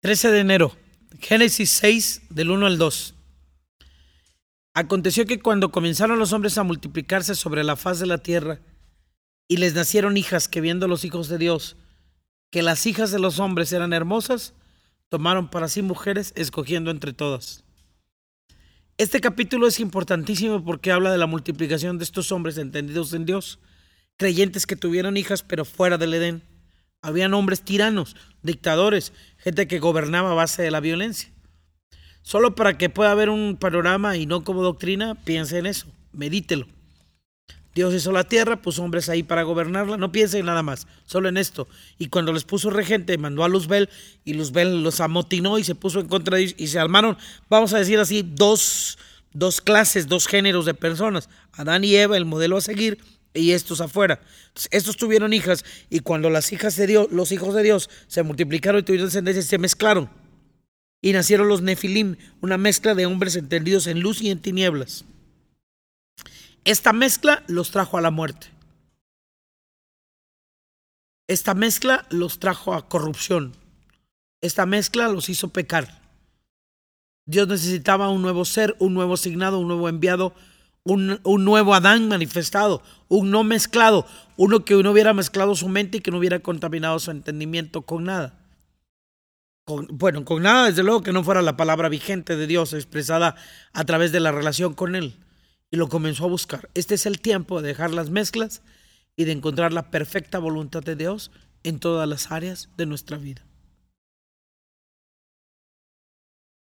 13 de enero, Génesis 6, del 1 al 2. Aconteció que cuando comenzaron los hombres a multiplicarse sobre la faz de la tierra, y les nacieron hijas que viendo los hijos de Dios, que las hijas de los hombres eran hermosas, tomaron para sí mujeres, escogiendo entre todas. Este capítulo es importantísimo porque habla de la multiplicación de estos hombres entendidos en Dios, creyentes que tuvieron hijas pero fuera del Edén. Habían hombres tiranos, dictadores, gente que gobernaba a base de la violencia. Solo para que pueda haber un panorama y no como doctrina, piense en eso, medítelo. Dios hizo la tierra, puso hombres ahí para gobernarla, no piense en nada más, solo en esto. Y cuando les puso regente, mandó a Luzbel y Luzbel los amotinó y se puso en contra de ellos y se armaron, vamos a decir así, dos, dos clases, dos géneros de personas. Adán y Eva, el modelo a seguir, y estos afuera. estos tuvieron hijas y cuando las hijas de Dios, los hijos de Dios se multiplicaron y tuvieron descendencia, se mezclaron. Y nacieron los Nefilim, una mezcla de hombres entendidos en luz y en tinieblas. Esta mezcla los trajo a la muerte. Esta mezcla los trajo a corrupción. Esta mezcla los hizo pecar. Dios necesitaba un nuevo ser, un nuevo asignado, un nuevo enviado un, nuevo Adán manifestado, un no mezclado, uno que no hubiera mezclado su mente y que no hubiera contaminado su entendimiento con nada. bueno, con nada, desde luego que no fuera la palabra vigente de Dios expresada a través de la relación con Él. Y lo comenzó a buscar. Este es el tiempo de dejar las mezclas y de encontrar la perfecta voluntad de Dios en todas las áreas de nuestra vida.